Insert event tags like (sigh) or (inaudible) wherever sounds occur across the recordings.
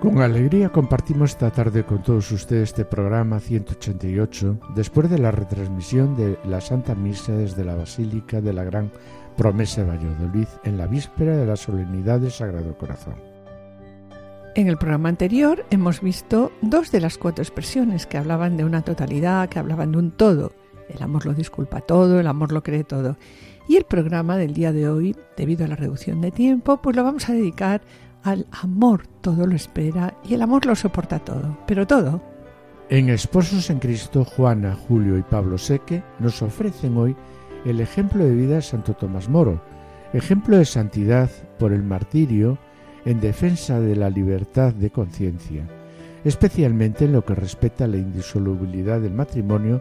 Con alegría compartimos esta tarde con todos ustedes este programa 188, después de la retransmisión de la Santa Misa desde la Basílica de la Gran Promesa de Valladolid en la víspera de la solemnidad del Sagrado Corazón. En el programa anterior hemos visto dos de las cuatro expresiones que hablaban de una totalidad, que hablaban de un todo. El amor lo disculpa todo, el amor lo cree todo. Y el programa del día de hoy, debido a la reducción de tiempo, pues lo vamos a dedicar al amor todo lo espera y el amor lo soporta todo, pero todo. En Esposos en Cristo, Juana, Julio y Pablo Seque nos ofrecen hoy el ejemplo de vida de Santo Tomás Moro, ejemplo de santidad por el martirio en defensa de la libertad de conciencia, especialmente en lo que respecta a la indisolubilidad del matrimonio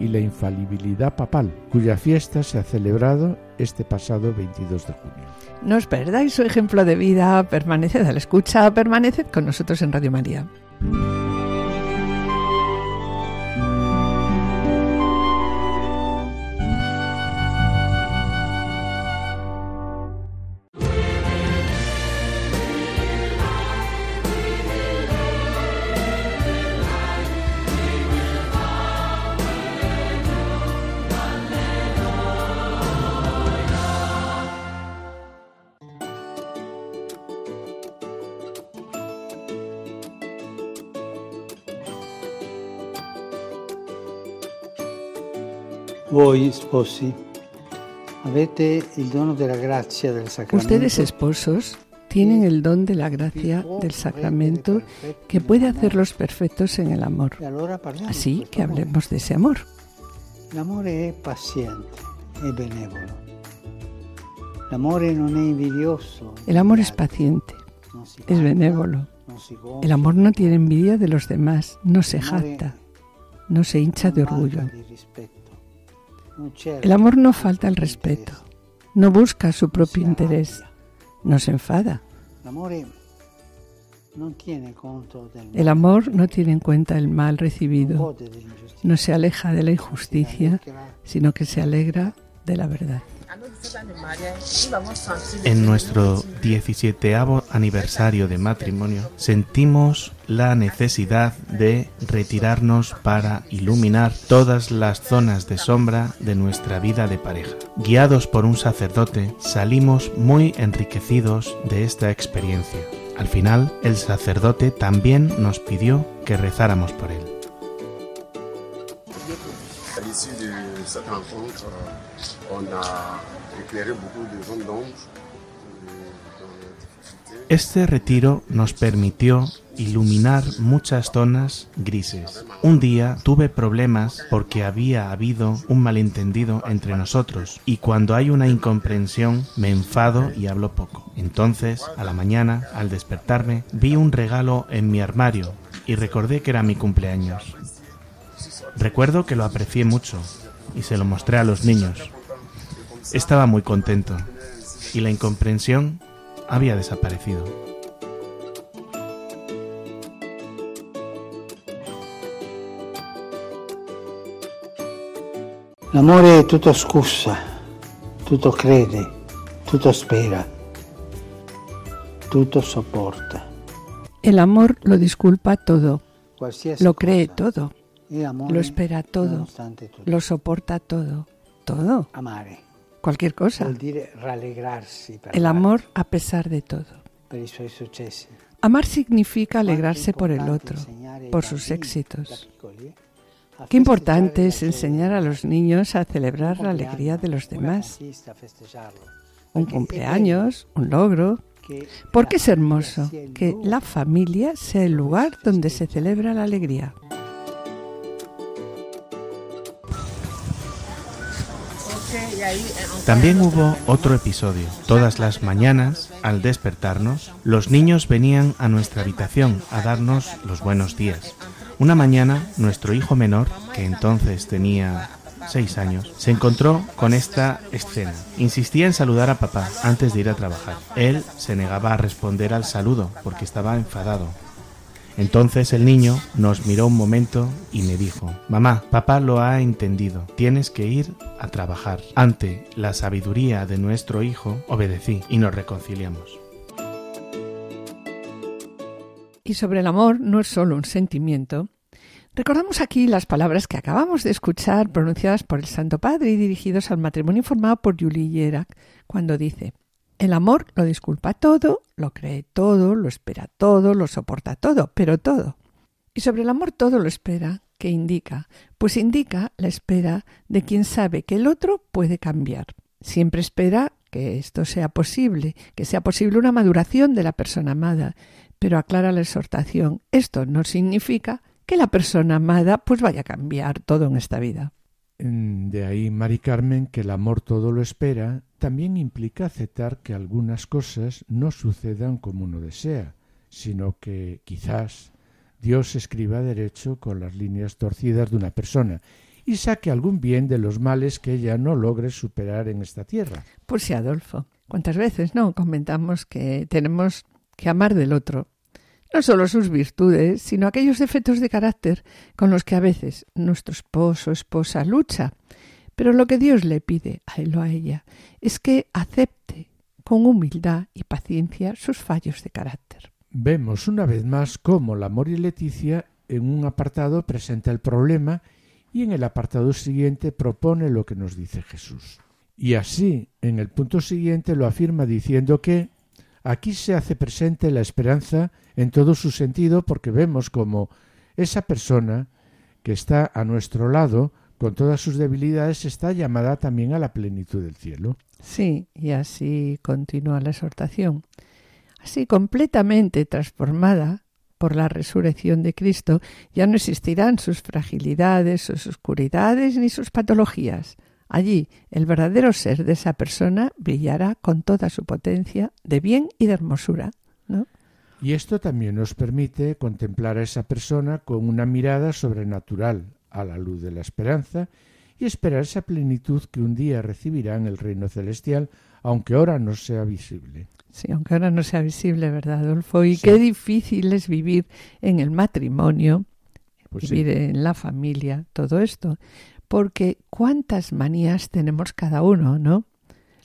y la infalibilidad papal, cuya fiesta se ha celebrado este pasado 22 de junio. No os perdáis su ejemplo de vida, permaneced a la escucha, permaneced con nosotros en Radio María. Voi sposi avete il dono della grazia del sacramento. Ustedes esposos tienen el don de la gracia del sacramento que puede hacerlos perfectos en el amor. Así que hablemos de ese amor. L'amore è paziente e benevolo. L'amore non è invidioso. El amor es paciente, es benévolo. El amor no tiene envidia de los demás, no se jacta, no se hincha de orgullo. El amor no falta al respeto, no busca su propio interés, no se enfada. El amor no tiene en cuenta el mal recibido, no se aleja de la injusticia, sino que se alegra de la verdad. En nuestro 17 aniversario de matrimonio sentimos la necesidad de retirarnos para iluminar todas las zonas de sombra de nuestra vida de pareja. Guiados por un sacerdote, salimos muy enriquecidos de esta experiencia. Al final, el sacerdote también nos pidió que rezáramos por él. Este retiro nos permitió iluminar muchas zonas grises. Un día tuve problemas porque había habido un malentendido entre nosotros y cuando hay una incomprensión me enfado y hablo poco. Entonces, a la mañana, al despertarme, vi un regalo en mi armario y recordé que era mi cumpleaños. Recuerdo que lo aprecié mucho y se lo mostré a los niños. Estaba muy contento y la incomprensión había desaparecido. L'amore tutto scusa, tutto crede, tutto spera, tutto soporta. El amor lo disculpa todo, lo cree todo, lo espera todo, lo soporta todo, todo. Amare cualquier cosa. El amor a pesar de todo. Amar significa alegrarse por el otro, por sus éxitos. Qué importante es enseñar a los niños a celebrar la alegría de los demás. Un cumpleaños, un logro. Porque es hermoso que la familia sea el lugar donde se celebra la alegría. También hubo otro episodio. Todas las mañanas, al despertarnos, los niños venían a nuestra habitación a darnos los buenos días. Una mañana, nuestro hijo menor, que entonces tenía seis años, se encontró con esta escena. Insistía en saludar a papá antes de ir a trabajar. Él se negaba a responder al saludo porque estaba enfadado. Entonces el niño nos miró un momento y me dijo, Mamá, papá lo ha entendido, tienes que ir a trabajar. Ante la sabiduría de nuestro hijo, obedecí y nos reconciliamos. Y sobre el amor no es solo un sentimiento. Recordamos aquí las palabras que acabamos de escuchar pronunciadas por el Santo Padre y dirigidos al matrimonio informado por Julie Yerak, cuando dice el amor lo disculpa todo, lo cree todo, lo espera todo, lo soporta todo, pero todo. Y sobre el amor todo lo espera, ¿qué indica? Pues indica la espera de quien sabe que el otro puede cambiar. Siempre espera que esto sea posible, que sea posible una maduración de la persona amada, pero aclara la exhortación, esto no significa que la persona amada pues vaya a cambiar todo en esta vida. De ahí, Mari Carmen, que el amor todo lo espera, también implica aceptar que algunas cosas no sucedan como uno desea, sino que quizás Dios escriba derecho con las líneas torcidas de una persona y saque algún bien de los males que ella no logre superar en esta tierra. Pues sí, Adolfo. ¿Cuántas veces no comentamos que tenemos que amar del otro no solo sus virtudes, sino aquellos defectos de carácter con los que a veces nuestro esposo o esposa lucha. Pero lo que Dios le pide a él o a ella es que acepte con humildad y paciencia sus fallos de carácter. Vemos una vez más cómo la Amor y Leticia en un apartado presenta el problema y en el apartado siguiente propone lo que nos dice Jesús. Y así, en el punto siguiente lo afirma diciendo que Aquí se hace presente la esperanza en todo su sentido porque vemos como esa persona que está a nuestro lado, con todas sus debilidades, está llamada también a la plenitud del cielo. Sí, y así continúa la exhortación. Así completamente transformada por la resurrección de Cristo, ya no existirán sus fragilidades, sus oscuridades ni sus patologías. Allí el verdadero ser de esa persona brillará con toda su potencia de bien y de hermosura. ¿no? Y esto también nos permite contemplar a esa persona con una mirada sobrenatural, a la luz de la esperanza, y esperar esa plenitud que un día recibirá en el reino celestial, aunque ahora no sea visible. Sí, aunque ahora no sea visible, ¿verdad, Adolfo? Y qué difícil es vivir en el matrimonio, pues vivir en la familia, todo esto porque cuántas manías tenemos cada uno, ¿no?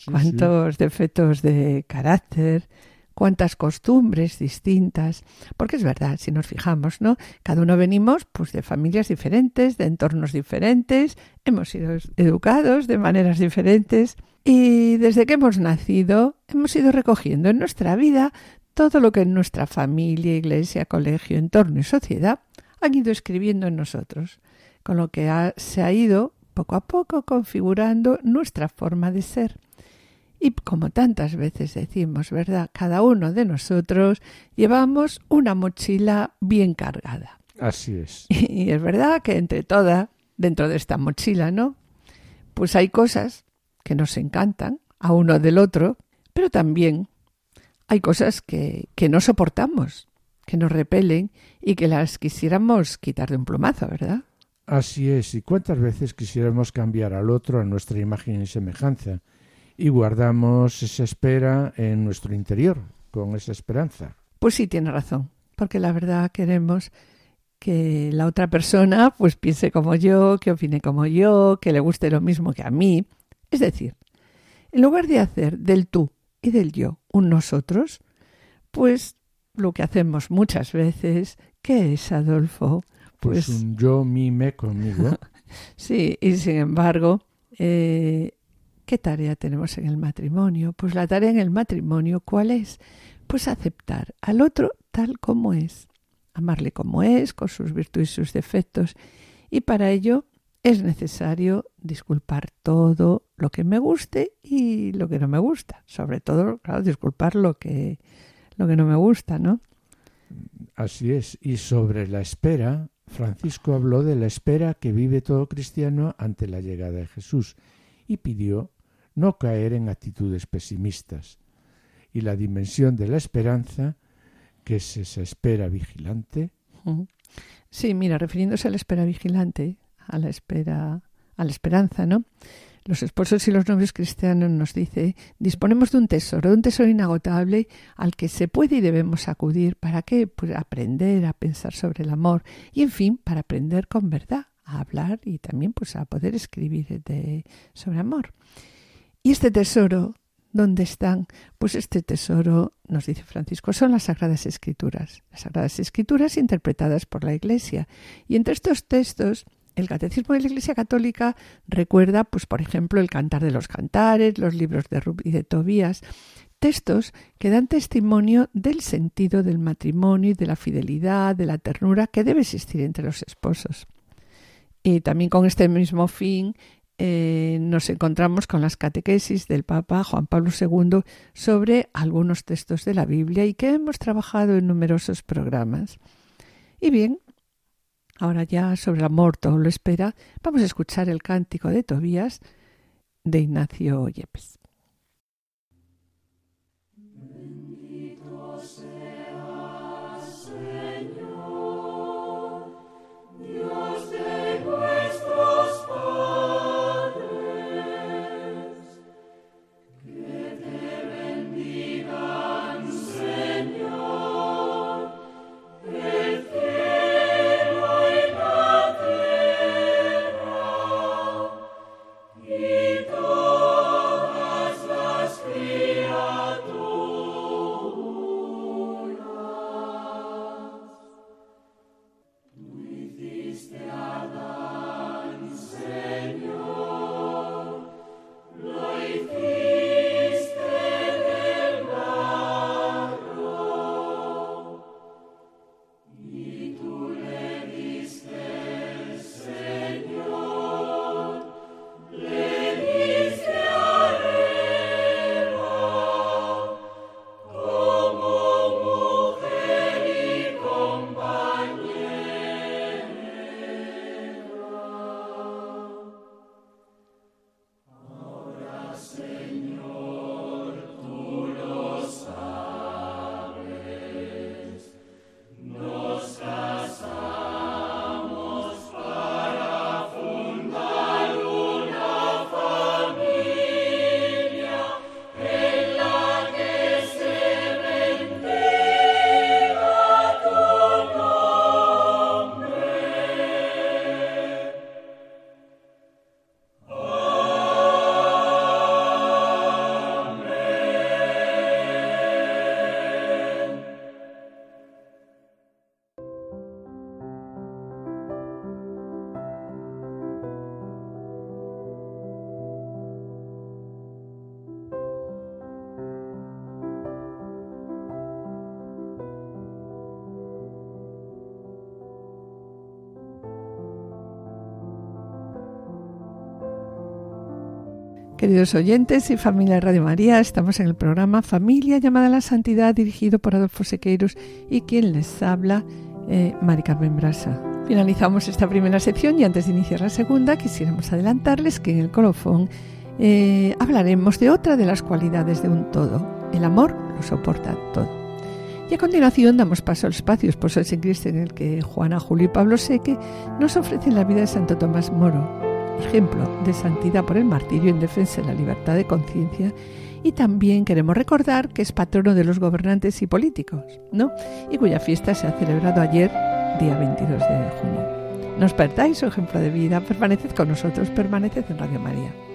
cuántos defectos de carácter, cuántas costumbres distintas, porque es verdad, si nos fijamos, ¿no? Cada uno venimos pues de familias diferentes, de entornos diferentes, hemos sido educados de maneras diferentes y desde que hemos nacido hemos ido recogiendo en nuestra vida todo lo que en nuestra familia, iglesia, colegio, entorno y sociedad han ido escribiendo en nosotros con lo que se ha ido poco a poco configurando nuestra forma de ser. Y como tantas veces decimos, ¿verdad? Cada uno de nosotros llevamos una mochila bien cargada. Así es. (laughs) Y es verdad que entre todas, dentro de esta mochila, ¿no? Pues hay cosas que nos encantan a uno del otro, pero también hay cosas que, que no soportamos, que nos repelen y que las quisiéramos quitar de un plumazo, ¿verdad? Así es, y cuántas veces quisiéramos cambiar al otro a nuestra imagen y semejanza, y guardamos esa espera en nuestro interior, con esa esperanza. Pues sí, tiene razón, porque la verdad queremos que la otra persona pues piense como yo, que opine como yo, que le guste lo mismo que a mí. Es decir, en lugar de hacer del tú y del yo un nosotros, pues lo que hacemos muchas veces, ¿qué es, Adolfo? Pues, un yo mime conmigo. (laughs) sí, y sin embargo, eh, ¿qué tarea tenemos en el matrimonio? Pues la tarea en el matrimonio, ¿cuál es? Pues aceptar al otro tal como es, amarle como es, con sus virtudes y sus defectos. Y para ello es necesario disculpar todo lo que me guste y lo que no me gusta. Sobre todo, claro, disculpar lo que, lo que no me gusta, ¿no? Así es. Y sobre la espera, Francisco habló de la espera que vive todo cristiano ante la llegada de Jesús y pidió no caer en actitudes pesimistas y la dimensión de la esperanza, que es esa espera vigilante. Sí, mira, refiriéndose a la espera vigilante, a la espera a la esperanza, ¿no? Los esposos y los novios cristianos nos dice, disponemos de un tesoro, de un tesoro inagotable al que se puede y debemos acudir. ¿Para qué? Pues aprender a pensar sobre el amor y, en fin, para aprender con verdad a hablar y también pues a poder escribir de, sobre amor. Y este tesoro, ¿dónde están? Pues este tesoro, nos dice Francisco, son las Sagradas Escrituras. Las Sagradas Escrituras interpretadas por la Iglesia. Y entre estos textos el Catecismo de la Iglesia Católica recuerda, pues, por ejemplo, el Cantar de los Cantares, los libros de Rub y de Tobías, textos que dan testimonio del sentido del matrimonio y de la fidelidad, de la ternura que debe existir entre los esposos. Y también con este mismo fin eh, nos encontramos con las catequesis del Papa Juan Pablo II sobre algunos textos de la Biblia y que hemos trabajado en numerosos programas. Y bien, Ahora ya sobre el amor todo lo espera, vamos a escuchar el cántico de Tobías de Ignacio Yepes. Queridos oyentes y familia Radio María, estamos en el programa Familia llamada a la Santidad dirigido por Adolfo Sequeiros y quien les habla, eh, Mari Carmen Brasa. Finalizamos esta primera sección y antes de iniciar la segunda quisiéramos adelantarles que en el colofón eh, hablaremos de otra de las cualidades de un todo. El amor lo soporta todo. Y a continuación damos paso al espacio Esposo en Cristo en el que Juana, Julio y Pablo Seque nos ofrecen la vida de Santo Tomás Moro, ejemplo de santidad por el martirio en defensa de la libertad de conciencia y también queremos recordar que es patrono de los gobernantes y políticos, ¿no? Y cuya fiesta se ha celebrado ayer, día 22 de junio. Nos perdáis su ejemplo de vida, permaneced con nosotros, permaneced en Radio María.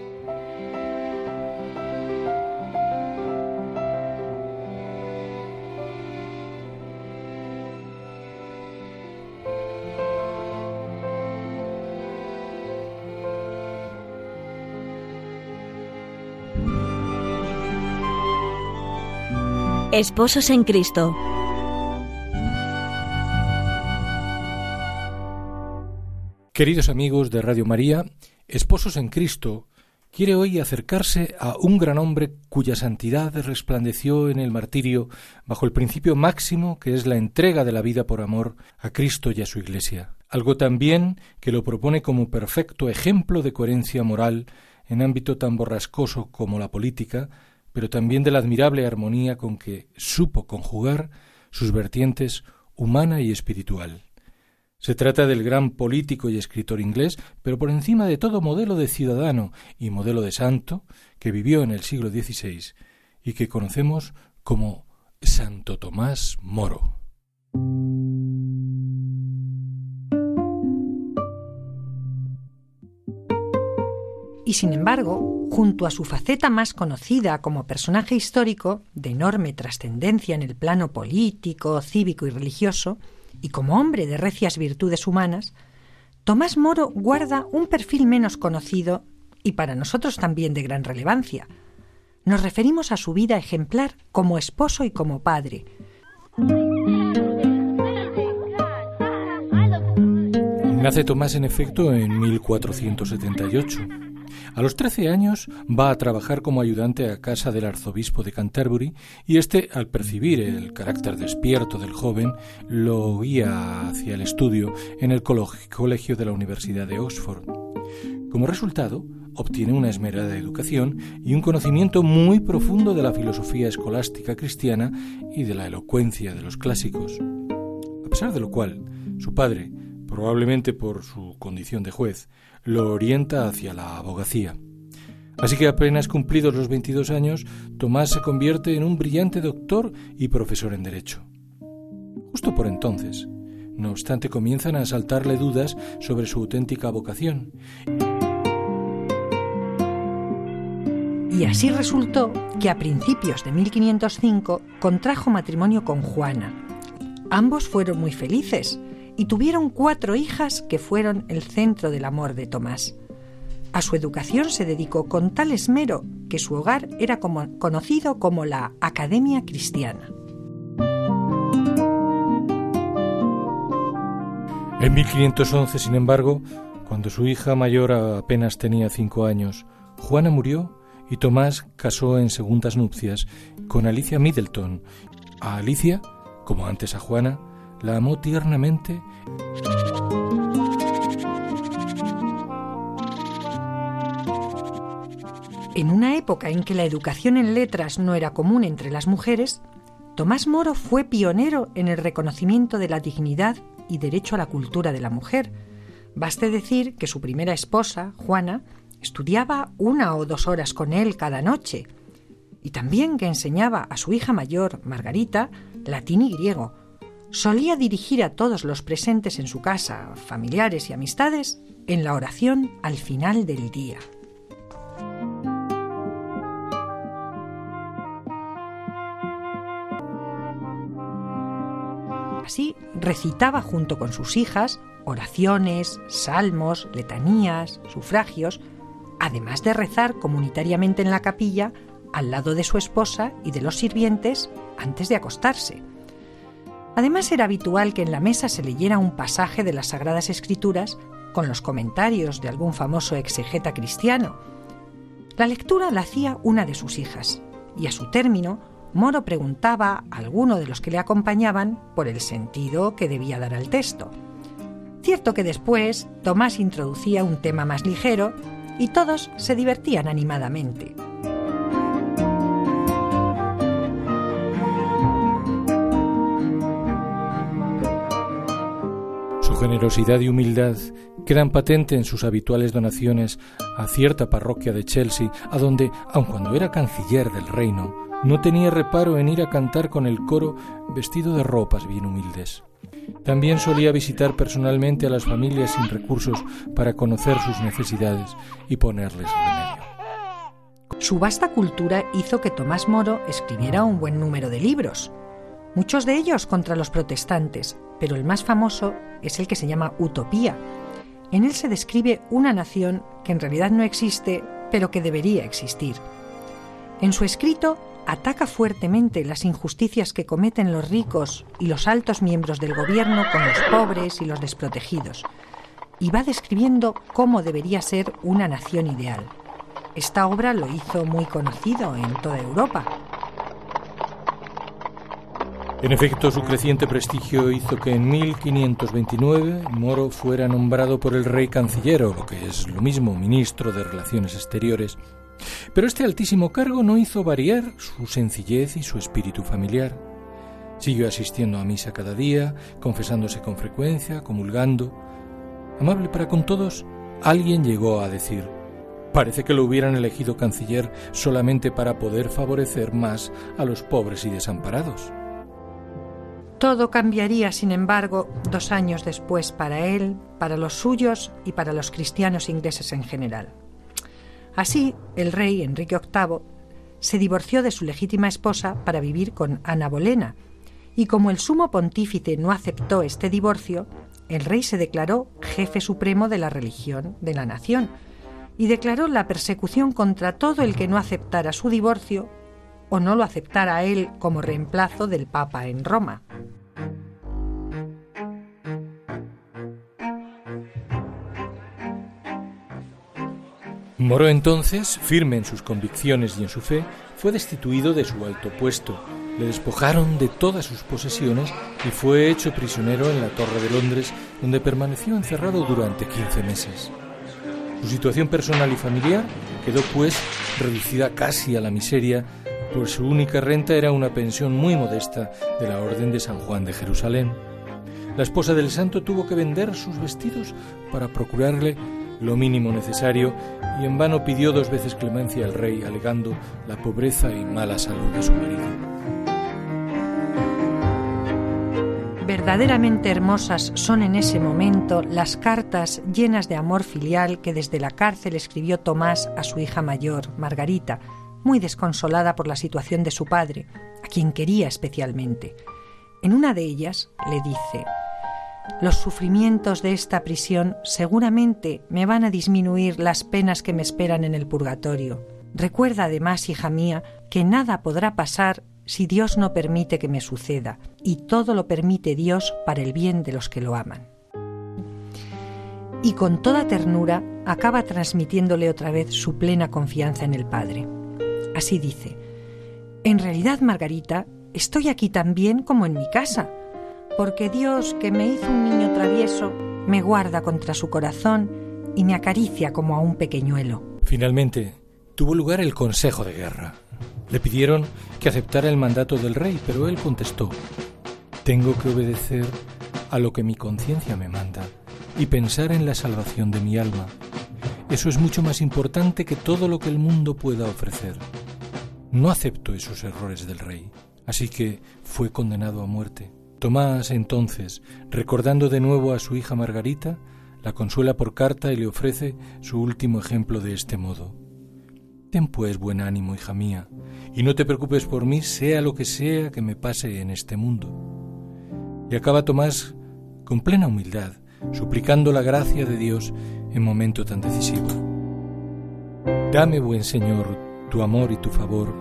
Esposos en Cristo. Queridos amigos de Radio María, Esposos en Cristo quiere hoy acercarse a un gran hombre cuya santidad resplandeció en el martirio bajo el principio máximo que es la entrega de la vida por amor a Cristo y a su Iglesia. Algo también que lo propone como perfecto ejemplo de coherencia moral en ámbito tan borrascoso como la política, pero también de la admirable armonía con que supo conjugar sus vertientes humana y espiritual. Se trata del gran político y escritor inglés, pero por encima de todo modelo de ciudadano y modelo de santo que vivió en el siglo XVI y que conocemos como Santo Tomás Moro. Y sin embargo, junto a su faceta más conocida como personaje histórico, de enorme trascendencia en el plano político, cívico y religioso, y como hombre de recias virtudes humanas, Tomás Moro guarda un perfil menos conocido y para nosotros también de gran relevancia. Nos referimos a su vida ejemplar como esposo y como padre. Nace Tomás en efecto en 1478 a los 13 años va a trabajar como ayudante a casa del arzobispo de Canterbury y este, al percibir el carácter despierto del joven, lo guía hacia el estudio en el colegio de la Universidad de Oxford. Como resultado, obtiene una esmerada educación y un conocimiento muy profundo de la filosofía escolástica cristiana y de la elocuencia de los clásicos. A pesar de lo cual, su padre, probablemente por su condición de juez, lo orienta hacia la abogacía. Así que apenas cumplidos los 22 años, Tomás se convierte en un brillante doctor y profesor en Derecho. Justo por entonces, no obstante, comienzan a asaltarle dudas sobre su auténtica vocación. Y así resultó que a principios de 1505 contrajo matrimonio con Juana. Ambos fueron muy felices, y tuvieron cuatro hijas que fueron el centro del amor de Tomás. A su educación se dedicó con tal esmero que su hogar era conocido como la Academia Cristiana. En 1511, sin embargo, cuando su hija mayor apenas tenía cinco años, Juana murió y Tomás casó en segundas nupcias con Alicia Middleton. A Alicia, como antes a Juana, la amó tiernamente. En una época en que la educación en letras no era común entre las mujeres, Tomás Moro fue pionero en el reconocimiento de la dignidad y derecho a la cultura de la mujer. Baste decir que su primera esposa, Juana, estudiaba una o dos horas con él cada noche, y también que enseñaba a su hija mayor, Margarita, latín y griego, solía dirigir a todos los presentes en su casa, familiares y amistades, en la oración al final del día. Así recitaba junto con sus hijas oraciones, salmos, letanías, sufragios, además de rezar comunitariamente en la capilla al lado de su esposa y de los sirvientes antes de acostarse. Además era habitual que en la mesa se leyera un pasaje de las Sagradas Escrituras con los comentarios de algún famoso exegeta cristiano. La lectura la hacía una de sus hijas, y a su término, Moro preguntaba a alguno de los que le acompañaban por el sentido que debía dar al texto. Cierto que después Tomás introducía un tema más ligero y todos se divertían animadamente. Generosidad y humildad quedan patentes en sus habituales donaciones a cierta parroquia de Chelsea, a donde, aun cuando era canciller del reino, no tenía reparo en ir a cantar con el coro vestido de ropas bien humildes. También solía visitar personalmente a las familias sin recursos para conocer sus necesidades y ponerles remedio. Su vasta cultura hizo que Tomás Moro escribiera un buen número de libros, muchos de ellos contra los protestantes, pero el más famoso es el que se llama Utopía. En él se describe una nación que en realidad no existe, pero que debería existir. En su escrito ataca fuertemente las injusticias que cometen los ricos y los altos miembros del gobierno con los pobres y los desprotegidos, y va describiendo cómo debería ser una nación ideal. Esta obra lo hizo muy conocido en toda Europa, en efecto, su creciente prestigio hizo que en 1529 Moro fuera nombrado por el rey canciller, o lo que es lo mismo, ministro de Relaciones Exteriores. Pero este altísimo cargo no hizo variar su sencillez y su espíritu familiar. Siguió asistiendo a misa cada día, confesándose con frecuencia, comulgando. Amable para con todos, alguien llegó a decir, parece que lo hubieran elegido canciller solamente para poder favorecer más a los pobres y desamparados. Todo cambiaría, sin embargo, dos años después para él, para los suyos y para los cristianos ingleses en general. Así, el rey Enrique VIII se divorció de su legítima esposa para vivir con Ana Bolena, y como el sumo pontífice no aceptó este divorcio, el rey se declaró jefe supremo de la religión de la nación y declaró la persecución contra todo el que no aceptara su divorcio o no lo aceptara él como reemplazo del Papa en Roma. Moro entonces, firme en sus convicciones y en su fe, fue destituido de su alto puesto, le despojaron de todas sus posesiones y fue hecho prisionero en la Torre de Londres, donde permaneció encerrado durante 15 meses. Su situación personal y familiar quedó pues reducida casi a la miseria, pues su única renta era una pensión muy modesta de la Orden de San Juan de Jerusalén. La esposa del santo tuvo que vender sus vestidos para procurarle lo mínimo necesario y en vano pidió dos veces clemencia al rey alegando la pobreza y mala salud de su marido. Verdaderamente hermosas son en ese momento las cartas llenas de amor filial que desde la cárcel escribió Tomás a su hija mayor, Margarita, muy desconsolada por la situación de su padre, a quien quería especialmente. En una de ellas le dice, los sufrimientos de esta prisión seguramente me van a disminuir las penas que me esperan en el purgatorio. Recuerda además, hija mía, que nada podrá pasar si Dios no permite que me suceda, y todo lo permite Dios para el bien de los que lo aman. Y con toda ternura acaba transmitiéndole otra vez su plena confianza en el Padre. Así dice, En realidad, Margarita, estoy aquí tan bien como en mi casa, porque Dios, que me hizo un niño travieso, me guarda contra su corazón y me acaricia como a un pequeñuelo. Finalmente, tuvo lugar el Consejo de Guerra. Le pidieron que aceptara el mandato del rey, pero él contestó, tengo que obedecer a lo que mi conciencia me manda y pensar en la salvación de mi alma. Eso es mucho más importante que todo lo que el mundo pueda ofrecer. No acepto esos errores del rey, así que fue condenado a muerte. Tomás entonces, recordando de nuevo a su hija Margarita, la consuela por carta y le ofrece su último ejemplo de este modo. Ten pues buen ánimo, hija mía, y no te preocupes por mí, sea lo que sea que me pase en este mundo. Y acaba Tomás con plena humildad, suplicando la gracia de Dios en momento tan decisivo. Dame, buen Señor, tu amor y tu favor,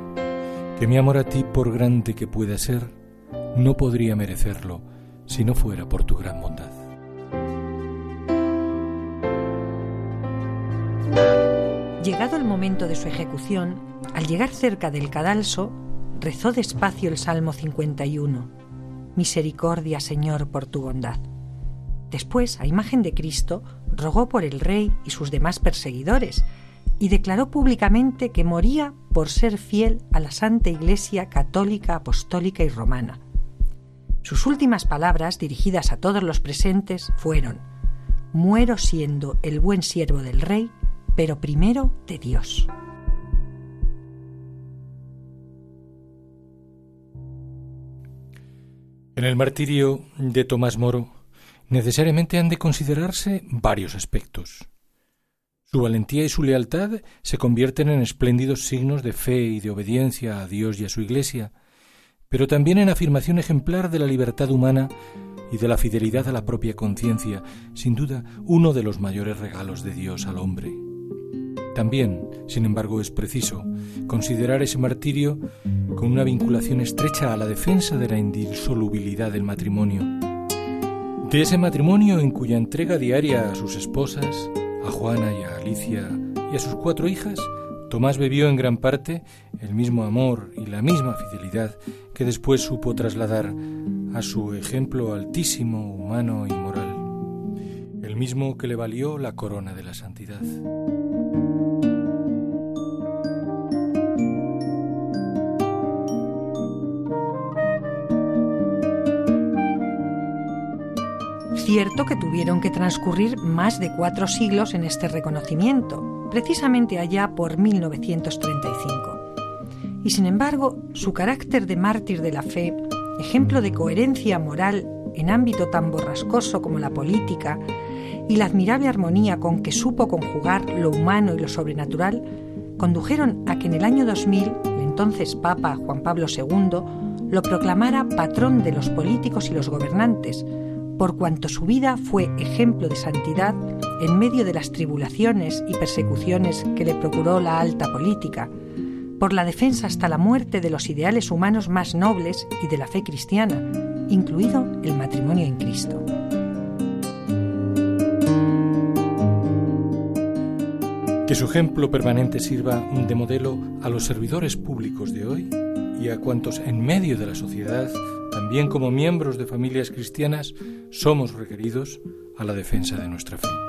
que mi amor a ti, por grande que pueda ser, no podría merecerlo si no fuera por tu gran bondad. Llegado el momento de su ejecución, al llegar cerca del cadalso, rezó despacio el Salmo 51. Misericordia, Señor, por tu bondad. Después, a imagen de Cristo, rogó por el rey y sus demás perseguidores, y declaró públicamente que moría por ser fiel a la Santa Iglesia católica, apostólica y romana sus últimas palabras, dirigidas a todos los presentes, fueron, Muero siendo el buen siervo del Rey, pero primero de Dios. En el martirio de Tomás Moro necesariamente han de considerarse varios aspectos. Su valentía y su lealtad se convierten en espléndidos signos de fe y de obediencia a Dios y a su Iglesia, pero también en afirmación ejemplar de la libertad humana y de la fidelidad a la propia conciencia, sin duda uno de los mayores regalos de Dios al hombre. También, sin embargo, es preciso considerar ese martirio con una vinculación estrecha a la defensa de la indisolubilidad del matrimonio. De ese matrimonio en cuya entrega diaria a sus esposas, a Juana y a Alicia y a sus cuatro hijas, Tomás bebió en gran parte el mismo amor y la misma fidelidad que después supo trasladar a su ejemplo altísimo, humano y moral, el mismo que le valió la corona de la santidad. Cierto que tuvieron que transcurrir más de cuatro siglos en este reconocimiento, precisamente allá por 1935. Y sin embargo, su carácter de mártir de la fe, ejemplo de coherencia moral en ámbito tan borrascoso como la política, y la admirable armonía con que supo conjugar lo humano y lo sobrenatural, condujeron a que en el año 2000 el entonces Papa Juan Pablo II lo proclamara patrón de los políticos y los gobernantes, por cuanto su vida fue ejemplo de santidad en medio de las tribulaciones y persecuciones que le procuró la alta política, por la defensa hasta la muerte de los ideales humanos más nobles y de la fe cristiana, incluido el matrimonio en Cristo. Que su ejemplo permanente sirva de modelo a los servidores públicos de hoy y a cuantos en medio de la sociedad también como miembros de familias cristianas, somos requeridos a la defensa de nuestra fe.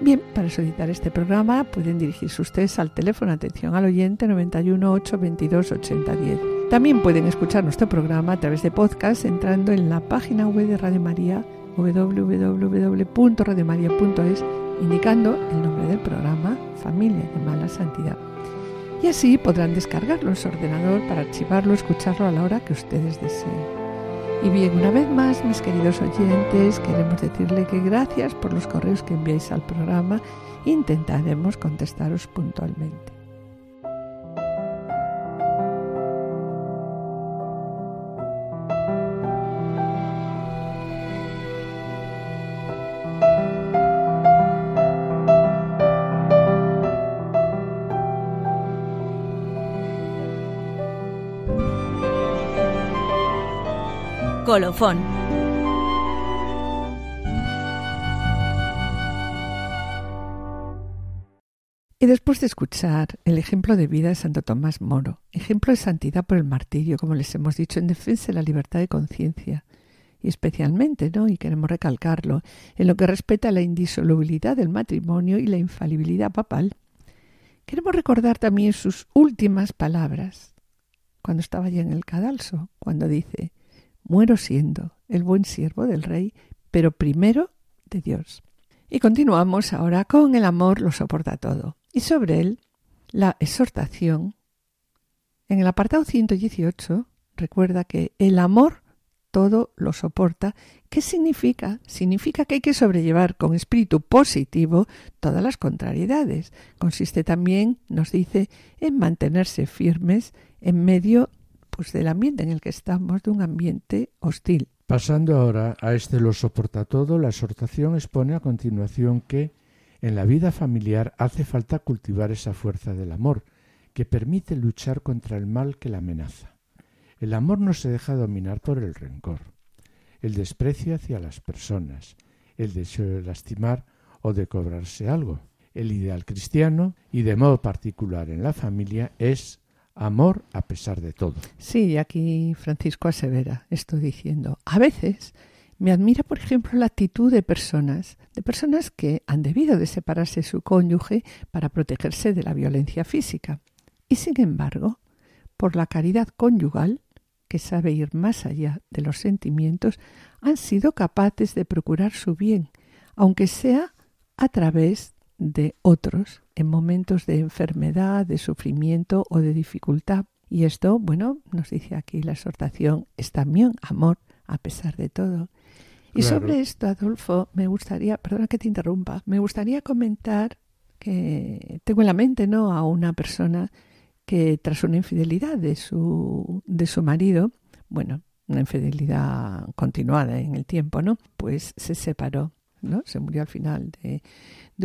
Bien, para solicitar este programa pueden dirigirse ustedes al teléfono atención al oyente 91 822 8010. También pueden escuchar nuestro programa a través de podcast entrando en la página web de Radio María www.radiomaria.es indicando el nombre del programa Familia de Mala Santidad. Y así podrán descargarlo en su ordenador para archivarlo, escucharlo a la hora que ustedes deseen. Y bien, una vez más, mis queridos oyentes, queremos decirle que gracias por los correos que enviáis al programa. Intentaremos contestaros puntualmente. Colofón. Y después de escuchar el ejemplo de vida de Santo Tomás Moro, ejemplo de santidad por el martirio, como les hemos dicho, en defensa de la libertad de conciencia, y especialmente, ¿no? y queremos recalcarlo, en lo que respecta a la indisolubilidad del matrimonio y la infalibilidad papal, queremos recordar también sus últimas palabras, cuando estaba ya en el cadalso, cuando dice, muero siendo el buen siervo del Rey, pero primero de Dios. Y continuamos ahora con el amor lo soporta todo. Y sobre él, la exhortación. En el apartado 118 recuerda que el amor todo lo soporta. ¿Qué significa? Significa que hay que sobrellevar con espíritu positivo todas las contrariedades. Consiste también, nos dice, en mantenerse firmes en medio pues del ambiente en el que estamos, de un ambiente hostil. Pasando ahora a este lo soporta todo, la exhortación expone a continuación que en la vida familiar hace falta cultivar esa fuerza del amor, que permite luchar contra el mal que la amenaza. El amor no se deja dominar por el rencor, el desprecio hacia las personas, el deseo de lastimar o de cobrarse algo. El ideal cristiano, y de modo particular en la familia, es amor a pesar de todo. Sí, aquí Francisco asevera, estoy diciendo, a veces me admira, por ejemplo, la actitud de personas, de personas que han debido de separarse su cónyuge para protegerse de la violencia física. Y sin embargo, por la caridad conyugal, que sabe ir más allá de los sentimientos, han sido capaces de procurar su bien, aunque sea a través de otros en momentos de enfermedad, de sufrimiento o de dificultad. Y esto, bueno, nos dice aquí la exhortación, es también amor a pesar de todo. Y sobre esto, Adolfo, me gustaría, perdona que te interrumpa, me gustaría comentar que tengo en la mente, ¿no? A una persona que tras una infidelidad de su, de su marido, bueno, una infidelidad continuada en el tiempo, ¿no? Pues se separó, Se murió al final de,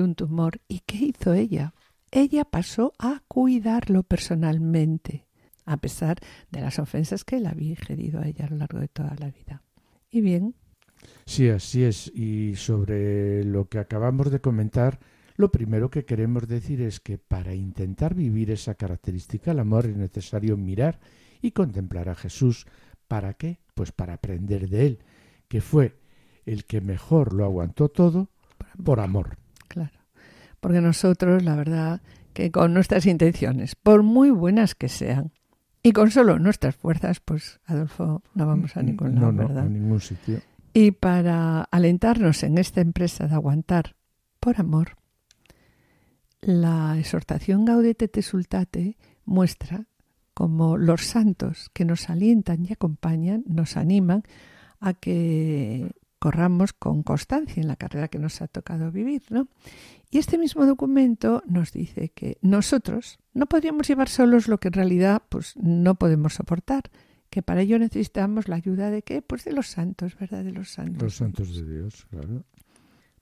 un tumor. ¿Y qué hizo ella? Ella pasó a cuidarlo personalmente, a pesar de las ofensas que él había ingerido a ella a lo largo de toda la vida. Y bien, Sí, así es. Y sobre lo que acabamos de comentar, lo primero que queremos decir es que para intentar vivir esa característica del amor es necesario mirar y contemplar a Jesús. ¿Para qué? Pues para aprender de Él, que fue el que mejor lo aguantó todo por amor. Claro. Porque nosotros, la verdad, que con nuestras intenciones, por muy buenas que sean, y con solo nuestras fuerzas, pues Adolfo, no vamos a ningún lado, no, no, a ningún sitio. Y para alentarnos en esta empresa de aguantar por amor, la exhortación Gaudete te Sultate muestra como los santos que nos alientan y acompañan, nos animan a que corramos con constancia en la carrera que nos ha tocado vivir, ¿no? Y este mismo documento nos dice que nosotros no podríamos llevar solos lo que en realidad pues no podemos soportar, que para ello necesitamos la ayuda de qué? Pues de los santos, ¿verdad? De los santos. Los santos de Dios, claro.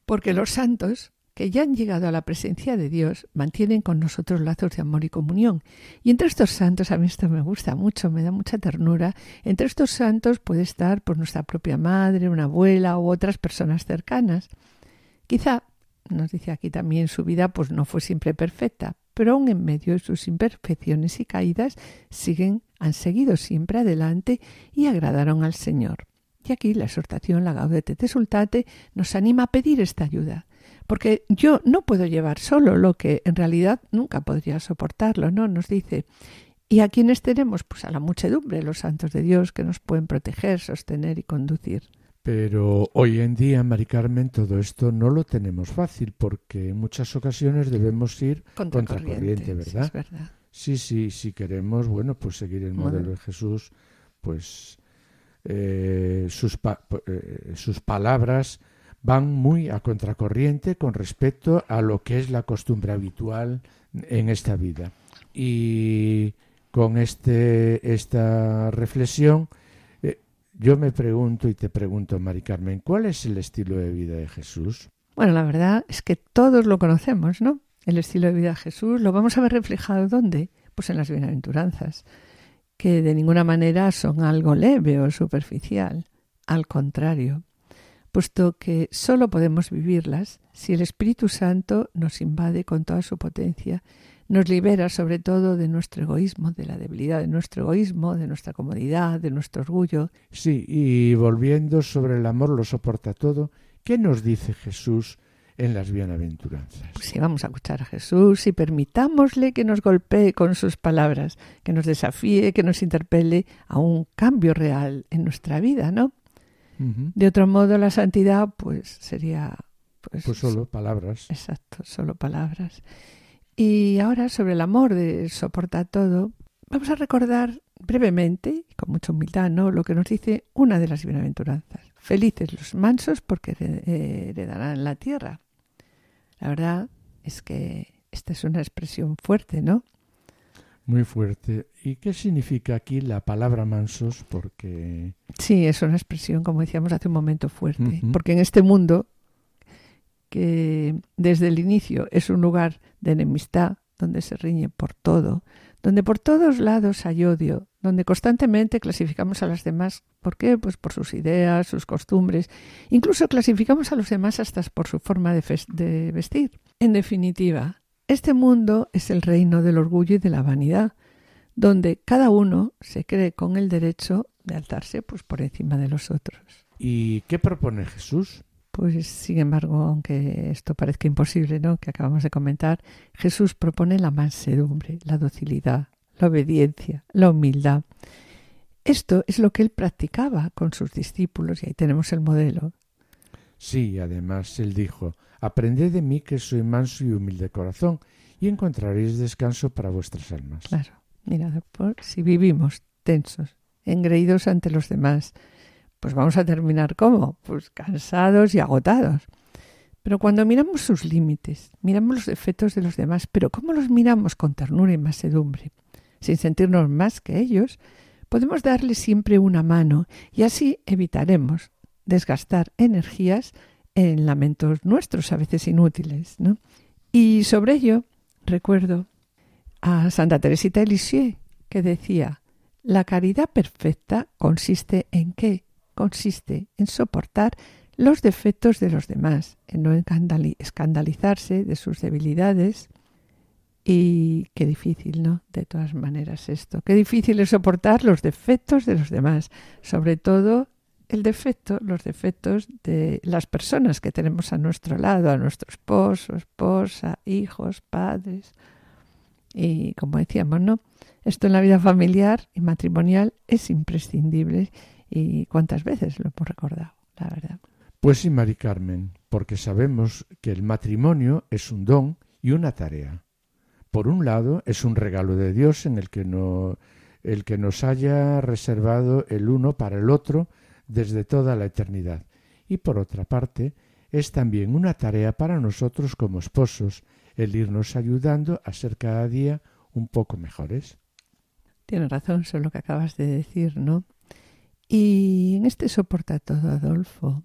Porque los santos que ya han llegado a la presencia de Dios mantienen con nosotros lazos de amor y comunión. Y entre estos santos, a mí esto me gusta mucho, me da mucha ternura, entre estos santos puede estar pues nuestra propia madre, una abuela u otras personas cercanas. Quizá, nos dice aquí también, su vida pues no fue siempre perfecta, pero aún en medio de sus imperfecciones y caídas siguen, han seguido siempre adelante y agradaron al Señor. Y aquí la exhortación, la Gaudete te Sultate, nos anima a pedir esta ayuda, porque yo no puedo llevar solo lo que en realidad nunca podría soportarlo, ¿no? Nos dice, ¿y a quiénes tenemos? Pues a la muchedumbre, los santos de Dios que nos pueden proteger, sostener y conducir. Pero hoy en día, Mari Carmen, todo esto no lo tenemos fácil porque en muchas ocasiones debemos ir contracorriente, ¿verdad? Es verdad. Sí, sí, si queremos, bueno, pues seguir el modelo de Jesús, pues eh, sus, eh, sus palabras van muy a contracorriente con respecto a lo que es la costumbre habitual en esta vida. Y con este, esta reflexión yo me pregunto y te pregunto, Mari Carmen, ¿cuál es el estilo de vida de Jesús? Bueno, la verdad es que todos lo conocemos, ¿no? El estilo de vida de Jesús lo vamos a ver reflejado ¿dónde? Pues en las bienaventuranzas, que de ninguna manera son algo leve o superficial, al contrario, puesto que sólo podemos vivirlas si el Espíritu Santo nos invade con toda su potencia nos libera sobre todo de nuestro egoísmo, de la debilidad de nuestro egoísmo, de nuestra comodidad, de nuestro orgullo. Sí, y volviendo sobre el amor lo soporta todo, ¿qué nos dice Jesús en las bienaventuranzas? Pues si vamos a escuchar a Jesús y permitámosle que nos golpee con sus palabras, que nos desafíe, que nos interpele a un cambio real en nuestra vida, ¿no? De otro modo, la santidad, pues sería. Pues, pues solo palabras. Exacto, solo palabras. Y ahora sobre el amor de soportar todo, vamos a recordar brevemente con mucha humildad ¿no? lo que nos dice una de las bienaventuranzas. Felices los mansos porque heredarán la tierra. La verdad es que esta es una expresión fuerte, ¿no? Muy fuerte. ¿Y qué significa aquí la palabra mansos? Porque... Sí, es una expresión, como decíamos hace un momento, fuerte. Porque en este mundo que desde el inicio es un lugar de enemistad, donde se riñe por todo, donde por todos lados hay odio, donde constantemente clasificamos a las demás. ¿Por qué? Pues por sus ideas, sus costumbres. Incluso clasificamos a los demás hasta por su forma de, de vestir. En definitiva, este mundo es el reino del orgullo y de la vanidad, donde cada uno se cree con el derecho de alzarse pues, por encima de los otros. ¿Y qué propone Jesús? Pues sin embargo, aunque esto parezca imposible, ¿no? que acabamos de comentar, Jesús propone la mansedumbre, la docilidad, la obediencia, la humildad. Esto es lo que él practicaba con sus discípulos y ahí tenemos el modelo. Sí, además él dijo, aprended de mí que soy manso y humilde de corazón y encontraréis descanso para vuestras almas. Claro, mira, si vivimos tensos, engreídos ante los demás, pues vamos a terminar ¿cómo? Pues cansados y agotados. Pero cuando miramos sus límites, miramos los defectos de los demás, pero ¿cómo los miramos con ternura y masedumbre? Sin sentirnos más que ellos, podemos darles siempre una mano y así evitaremos desgastar energías en lamentos nuestros, a veces inútiles. ¿no? Y sobre ello recuerdo a Santa Teresita de Lisieux, que decía, la caridad perfecta consiste en qué? Consiste en soportar los defectos de los demás, en no escandalizarse de sus debilidades. Y qué difícil, ¿no? De todas maneras esto. Qué difícil es soportar los defectos de los demás, sobre todo el defecto, los defectos de las personas que tenemos a nuestro lado, a nuestro esposo, esposa, hijos, padres. Y como decíamos, ¿no? Esto en la vida familiar y matrimonial es imprescindible y cuántas veces lo hemos recordado, la verdad. Pues sí, Mari Carmen, porque sabemos que el matrimonio es un don y una tarea. Por un lado, es un regalo de Dios en el que, no, el que nos haya reservado el uno para el otro desde toda la eternidad. Y por otra parte, es también una tarea para nosotros como esposos el irnos ayudando a ser cada día un poco mejores. Tienes razón, es lo que acabas de decir, ¿no? Y en este soporta todo, Adolfo,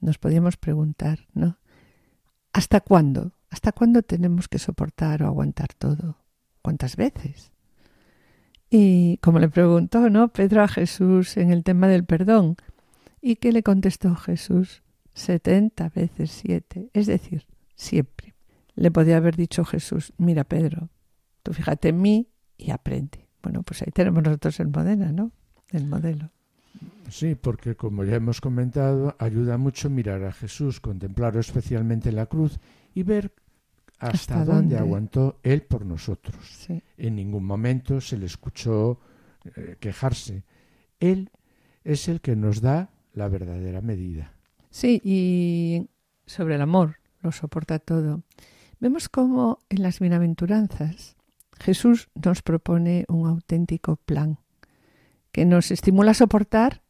nos podíamos preguntar, ¿no? ¿Hasta cuándo? ¿Hasta cuándo tenemos que soportar o aguantar todo? ¿Cuántas veces? Y como le preguntó, ¿no? Pedro a Jesús en el tema del perdón. ¿Y qué le contestó Jesús? Setenta veces siete, es decir, siempre. Le podía haber dicho Jesús, mira Pedro, tú fíjate en mí y aprende. Bueno, pues ahí tenemos nosotros el modelo, ¿no? El modelo. Sí, porque como ya hemos comentado, ayuda mucho mirar a Jesús, contemplarlo especialmente en la cruz y ver hasta, dónde? aguantó Él por nosotros. En ningún momento se le escuchó eh, quejarse. Él es el que nos da la verdadera medida. Sí, y sobre el amor, lo soporta todo. Vemos cómo en las bienaventuranzas Jesús nos propone un auténtico plan que nos estimula a soportar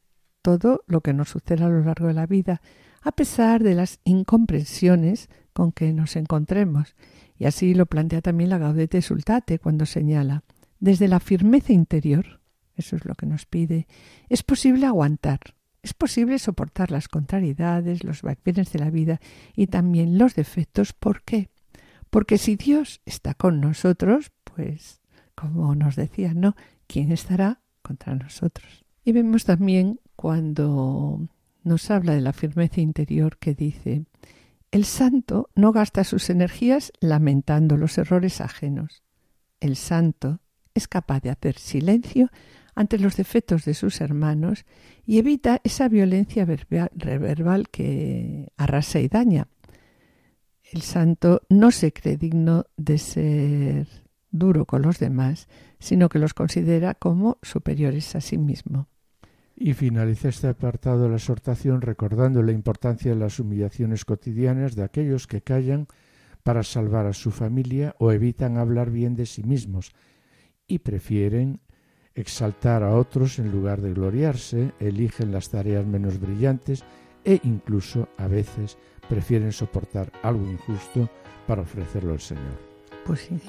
todo lo que nos sucede a lo largo de la vida, a pesar de las incomprensiones con que nos encontremos. Y así lo plantea también la Gaudete Sultate cuando señala, desde la firmeza interior, eso es lo que nos pide, es posible aguantar, es posible soportar las contrariedades, los vaivenes de la vida y también los defectos. ¿Por qué? Porque si Dios está con nosotros, pues, como nos decía, ¿no? ¿Quién estará contra nosotros. Y vemos también cuando nos habla de la firmeza interior que dice, el santo no gasta sus energías lamentando los errores ajenos. El santo es capaz de hacer silencio ante los defectos de sus hermanos y evita esa violencia verbal que arrasa y daña. El santo no se cree digno de ser duro con los demás, sino que los considera como superiores a sí mismo. Y finaliza este apartado de la exhortación recordando la importancia de las humillaciones cotidianas de aquellos que callan para salvar a su familia o evitan hablar bien de sí mismos y prefieren exaltar a otros en lugar de gloriarse, eligen las tareas menos brillantes e incluso a veces prefieren soportar algo injusto para ofrecerlo al Señor. Pues sí.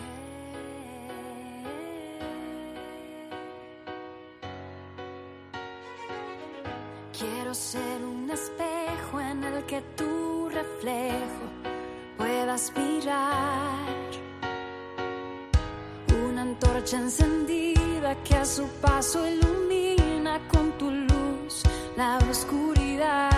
Antorcha encendida que a su paso ilumina con tu luz la oscuridad.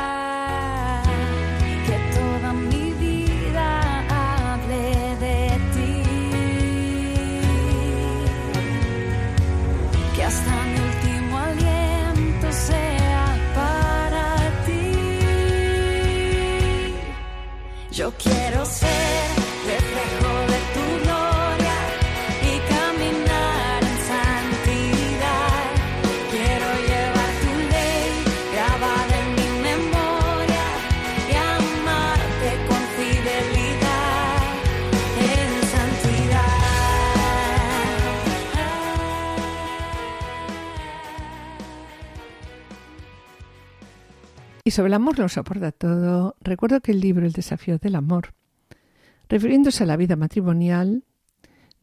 Y sobre el amor lo soporta todo. Recuerdo que el libro El desafío del amor, refiriéndose a la vida matrimonial,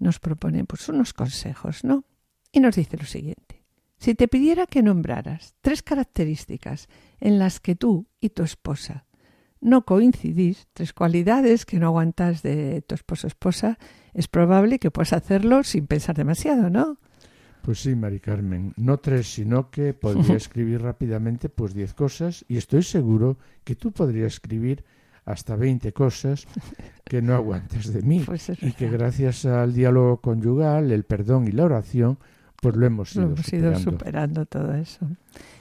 nos propone pues unos consejos, ¿no? Y nos dice lo siguiente. Si te pidiera que nombraras tres características en las que tú y tu esposa no coincidís, tres cualidades que no aguantas de tu esposo o esposa, es probable que puedas hacerlo sin pensar demasiado, ¿no? Pues sí, Mari Carmen, no tres, sino que podría (laughs) escribir rápidamente pues diez cosas y estoy seguro que tú podrías escribir hasta veinte cosas que no aguantes de mí pues y que gracias al diálogo conyugal, el perdón y la oración, pues lo hemos ido, superando. superando todo eso.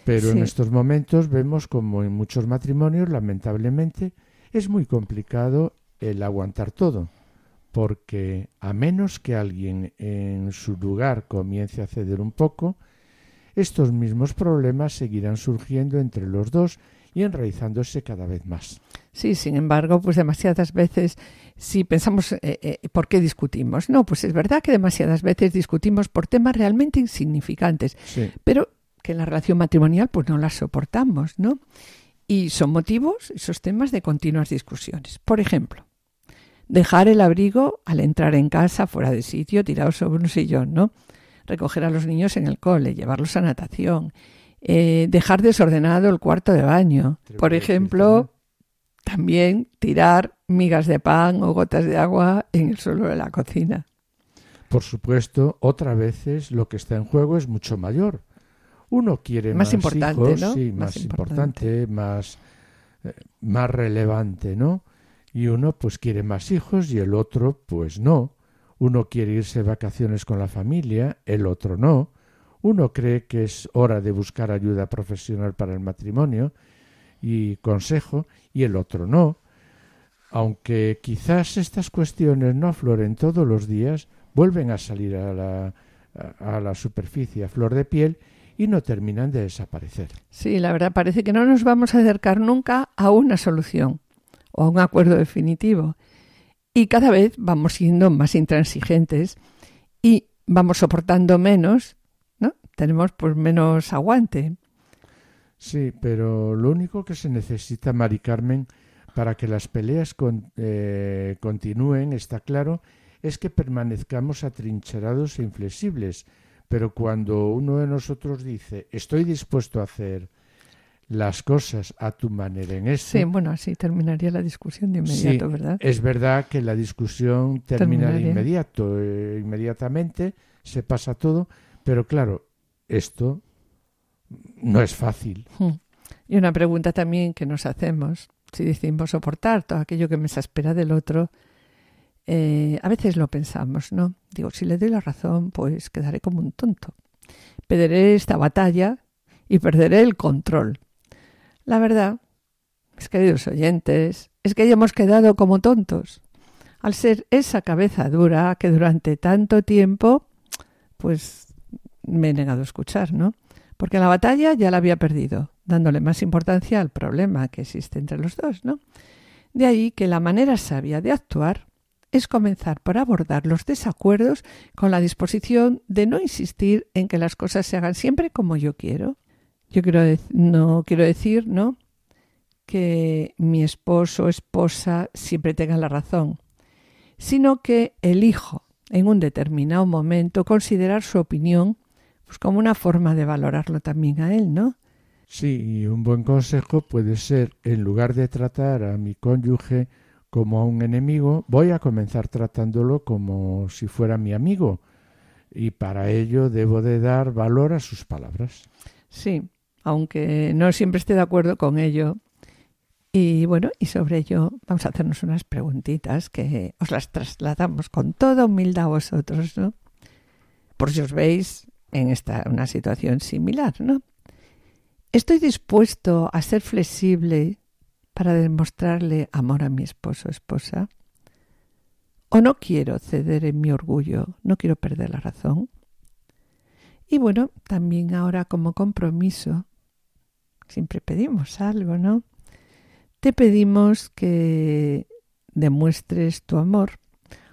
Pero en estos momentos vemos como en muchos matrimonios, lamentablemente, es muy complicado el aguantar todo porque a menos que alguien en su lugar comience a ceder un poco, estos mismos problemas seguirán surgiendo entre los dos y enraizándose cada vez más. Sí, sin embargo, pues demasiadas veces, si pensamos, eh, eh, ¿por qué discutimos? No, pues es verdad que demasiadas veces discutimos por temas realmente insignificantes, pero que en la relación matrimonial pues no las soportamos, ¿no? Y son motivos, esos temas, de continuas discusiones. Por ejemplo, Dejar el abrigo al entrar en casa fuera de sitio, tirado sobre un sillón, ¿no? Recoger a los niños en el cole, llevarlos a natación, eh, dejar desordenado el cuarto de baño. Por ejemplo, también tirar migas de pan o gotas de agua en el suelo de la cocina. Por supuesto, otras veces lo que está en juego es mucho mayor. Uno quiere más, importante, ¿no? sí, más, importante, más, eh, más relevante, ¿no? Y uno pues quiere más hijos y el otro pues no. Uno quiere irse de vacaciones con la familia, el otro no. Uno cree que es hora de buscar ayuda profesional para el matrimonio y consejo y el otro no. Aunque quizás estas cuestiones no afloren todos los días, vuelven a salir a la, a la superficie a flor de piel y no terminan de desaparecer. Sí, la verdad parece que no nos vamos a acercar nunca a una solución o a un acuerdo definitivo. Y cada vez vamos siendo más intransigentes y vamos soportando menos, ¿no? Tenemos pues menos aguante. Sí, pero lo único que se necesita, Mari Carmen, para que las peleas eh, continúen, está claro, es que permanezcamos atrincherados e inflexibles. Pero cuando uno de nosotros dice, estoy dispuesto a hacer las cosas a tu manera en esto. Sí, bueno, así terminaría la discusión de inmediato, ¿verdad? Es verdad que la discusión termina de inmediato, eh, inmediatamente se pasa todo, pero claro, esto no es fácil. Hmm. Y una pregunta también que nos hacemos, si decimos soportar todo aquello que me espera del otro, eh, a veces lo pensamos, ¿no? Digo, si le doy la razón, pues quedaré como un tonto. Perderé esta batalla y perderé el control. La verdad, mis queridos oyentes, es que ya hemos quedado como tontos, al ser esa cabeza dura que durante tanto tiempo, pues me he negado a escuchar, ¿no? Porque la batalla ya la había perdido, dándole más importancia al problema que existe entre los dos, ¿no? De ahí que la manera sabia de actuar es comenzar por abordar los desacuerdos con la disposición de no insistir en que las cosas se hagan siempre como yo quiero, yo quiero no quiero decir, ¿no? que mi esposo o esposa siempre tenga la razón, sino que elijo en un determinado momento considerar su opinión pues como una forma de valorarlo también a él, ¿no? Sí, un buen consejo puede ser, en lugar de tratar a mi cónyuge como a un enemigo, voy a comenzar tratándolo como si fuera mi amigo, y para ello debo de dar valor a sus palabras. Sí, aunque no siempre esté de acuerdo con ello. Y bueno, y sobre ello vamos a hacernos unas preguntitas que os las trasladamos con toda humildad a vosotros, ¿no? Por si os veis en esta una situación similar, ¿no? ¿Estoy dispuesto a ser flexible para demostrarle amor a mi esposo o esposa? ¿O no quiero ceder en mi orgullo? ¿No quiero perder la razón? Y bueno, también ahora como compromiso siempre pedimos algo, ¿no? Te pedimos que demuestres tu amor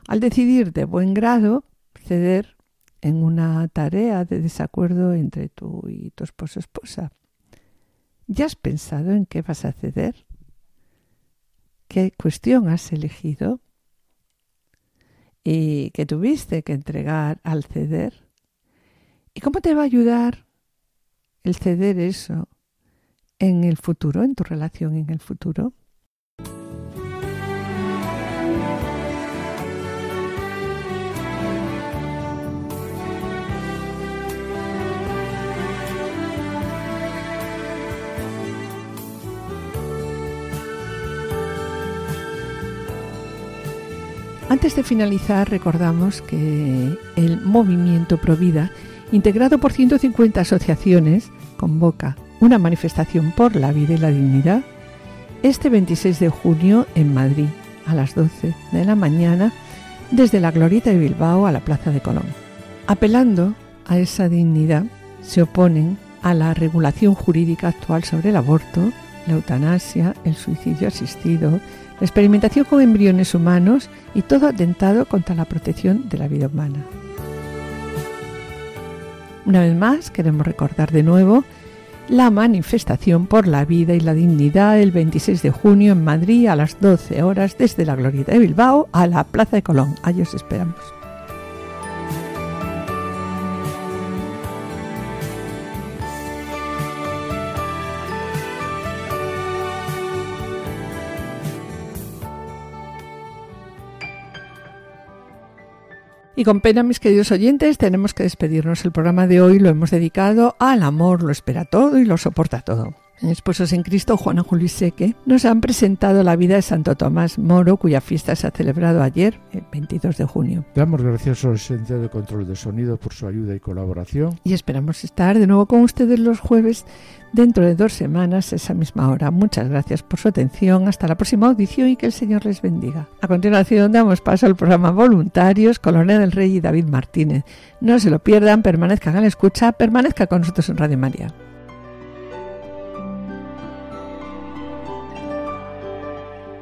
al decidir de buen grado ceder en una tarea de desacuerdo entre tú y tu esposo esposa. ¿Ya has pensado en qué vas a ceder? ¿Qué cuestión has elegido? ¿Y qué tuviste que entregar al ceder? ¿Y cómo te va a ayudar el ceder eso en el futuro, en tu relación en el futuro? Antes de finalizar, recordamos que el movimiento Provida, integrado por 150 asociaciones, convoca una manifestación por la vida y la dignidad este 26 de junio en Madrid, a las 12 de la mañana, desde la Glorieta de Bilbao a la Plaza de Colón. Apelando a esa dignidad, se oponen a la regulación jurídica actual sobre el aborto, la eutanasia, el suicidio asistido, la experimentación con embriones humanos y todo atentado contra la protección de la vida humana. Una vez más, queremos recordar de nuevo la manifestación por la vida y la dignidad el 26 de junio en Madrid a las 12 horas desde la Glorieta de Bilbao a la Plaza de Colón. Allí os esperamos. Y con pena, mis queridos oyentes, tenemos que despedirnos. El programa de hoy lo hemos dedicado al amor, lo espera todo y lo soporta todo. Esposos en Cristo, Juana Julio Seque nos han presentado la vida de Santo Tomás Moro, cuya fiesta se ha celebrado ayer, el 22 de junio. Damos gracias al Centro de Control de Sonido por su ayuda y colaboración. Y esperamos estar de nuevo con ustedes los jueves dentro de dos semanas, esa misma hora. Muchas gracias por su atención. Hasta la próxima audición y que el Señor les bendiga. A continuación damos paso al programa Voluntarios con Lorena del Rey y David Martínez. No se lo pierdan, permanezcan a la escucha, permanezca con nosotros en Radio María.